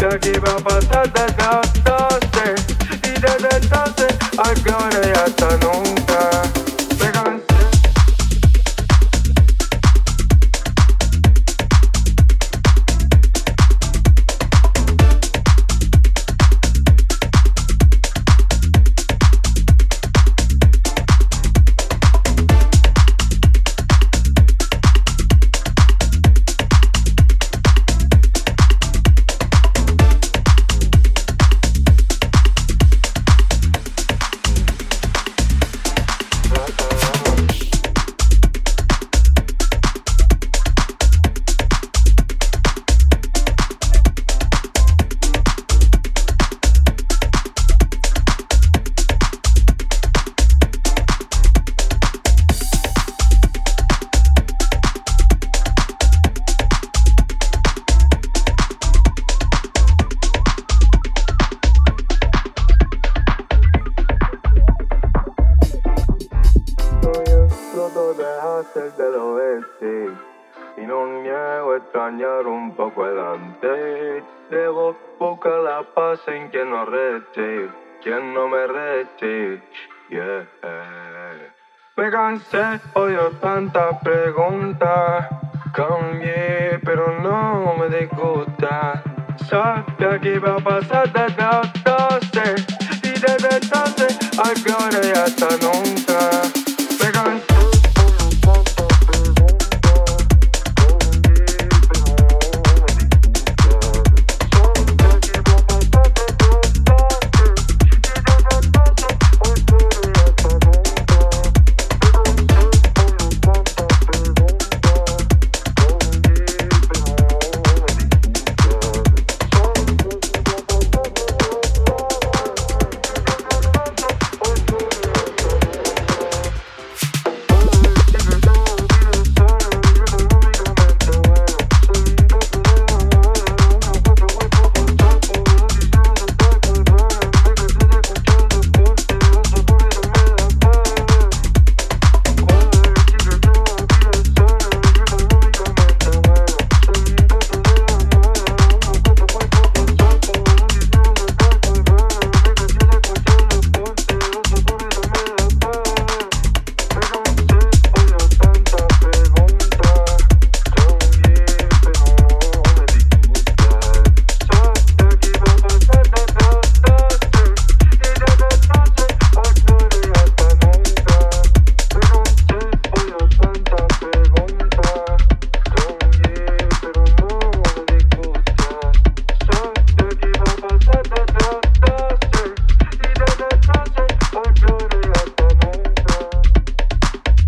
Sabía que iba a pasar desde entonces. Y desde entonces, ahora y hasta el del oeste Y no niego extrañar un poco el Debo buscar la paz en quien no reste Quien no me reste Yeah. Me cansé, odio tantas preguntas Cambié, pero no me disgusta. Sabía que iba a pasar desde entonces Y desde entonces, peor y hasta nunca